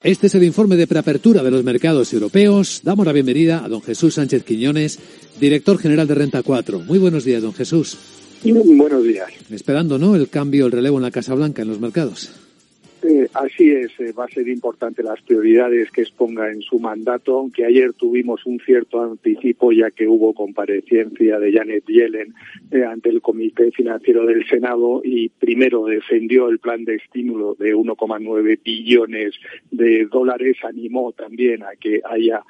Este es el informe de preapertura de los mercados europeos. Damos la bienvenida a don Jesús Sánchez Quiñones, director general de Renta 4. Muy buenos días, don Jesús. Buenos días. Esperando, ¿no?, el cambio, el relevo en la Casa Blanca en los mercados. Eh, así es, eh, va a ser importante las prioridades que exponga en su mandato, aunque ayer tuvimos un cierto anticipo ya que hubo comparecencia de Janet Yellen eh, ante el Comité Financiero del Senado y primero defendió el plan de estímulo de 1,9 billones de dólares, animó también a que haya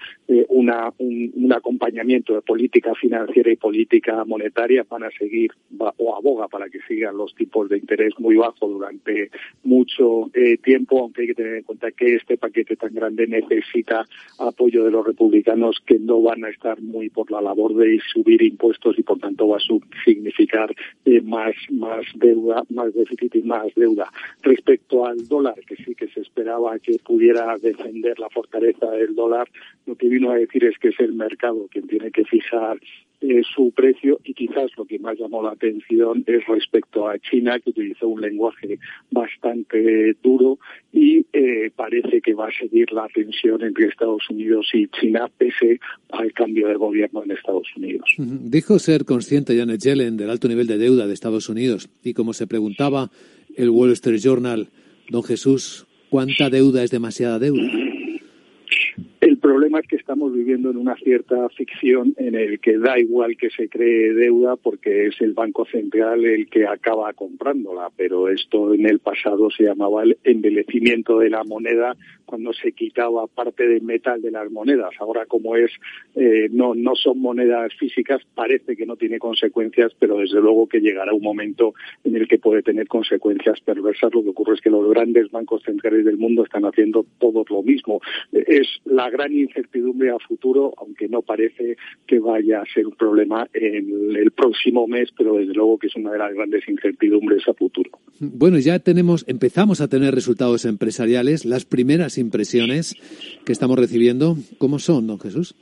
una, un, acompañamiento de política financiera y política monetaria, van a seguir o aboga para que sigan los tipos de interés muy bajos durante mucho tiempo, aunque hay que tener en cuenta que este paquete tan grande necesita apoyo de los republicanos que no van a estar muy por la labor de subir impuestos y por tanto va a significar eh, más, más deuda, más déficit y más deuda. Respecto al dólar, que sí que se esperaba que pudiera defender la fortaleza del dólar, lo que vino a decir es que es el mercado quien tiene que fijar eh, su precio y quizás lo que más llamó la atención es respecto a China, que utilizó un lenguaje bastante duro y eh, parece que va a seguir la tensión entre Estados Unidos y China pese al cambio de gobierno en Estados Unidos. Dijo ser consciente Janet Yellen del alto nivel de deuda de Estados Unidos y como se preguntaba el Wall Street Journal, don Jesús, ¿cuánta deuda es demasiada deuda? El problema es que estamos viviendo en una cierta ficción en el que da igual que se cree deuda porque es el Banco Central el que acaba comprándola, pero esto en el pasado se llamaba el envelecimiento de la moneda cuando se quitaba parte del metal de las monedas. Ahora como es eh, no no son monedas físicas parece que no tiene consecuencias, pero desde luego que llegará un momento en el que puede tener consecuencias perversas. Lo que ocurre es que los grandes bancos centrales del mundo están haciendo todo lo mismo. Es la gran incertidumbre a futuro, aunque no parece que vaya a ser un problema en el próximo mes, pero desde luego que es una de las grandes incertidumbres a futuro. Bueno, ya tenemos, empezamos a tener resultados empresariales. Las primeras impresiones que estamos recibiendo, ¿cómo son, don Jesús?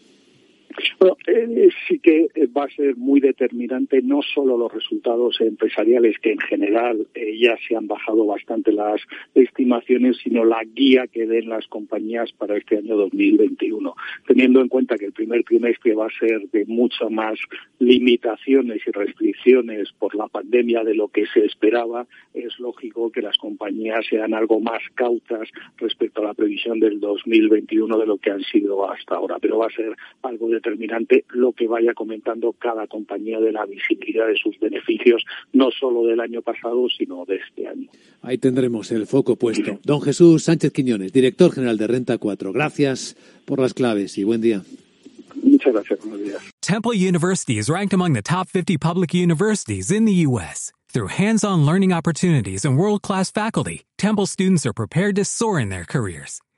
Bueno, eh, sí que va a ser muy determinante no solo los resultados empresariales, que en general eh, ya se han bajado bastante las estimaciones, sino la guía que den las compañías para este año 2021. Teniendo en cuenta que el primer trimestre va a ser de muchas más limitaciones y restricciones por la pandemia de lo que se esperaba, es lógico que las compañías sean algo más cautas respecto a la previsión del 2021 de lo que han sido hasta ahora. Pero va a ser algo de determinante lo que vaya comentando cada compañía de la visibilidad de sus beneficios, no solo del año pasado, sino de este año. Ahí tendremos el foco puesto. Don Jesús Sánchez Quiñones, director general de Renta 4. Gracias por las claves y buen día. Muchas gracias. Buenos días. Temple University is ranked among the top 50 public universities in the U.S. Through hands-on learning opportunities and world-class faculty, Temple students are prepared to soar in their careers.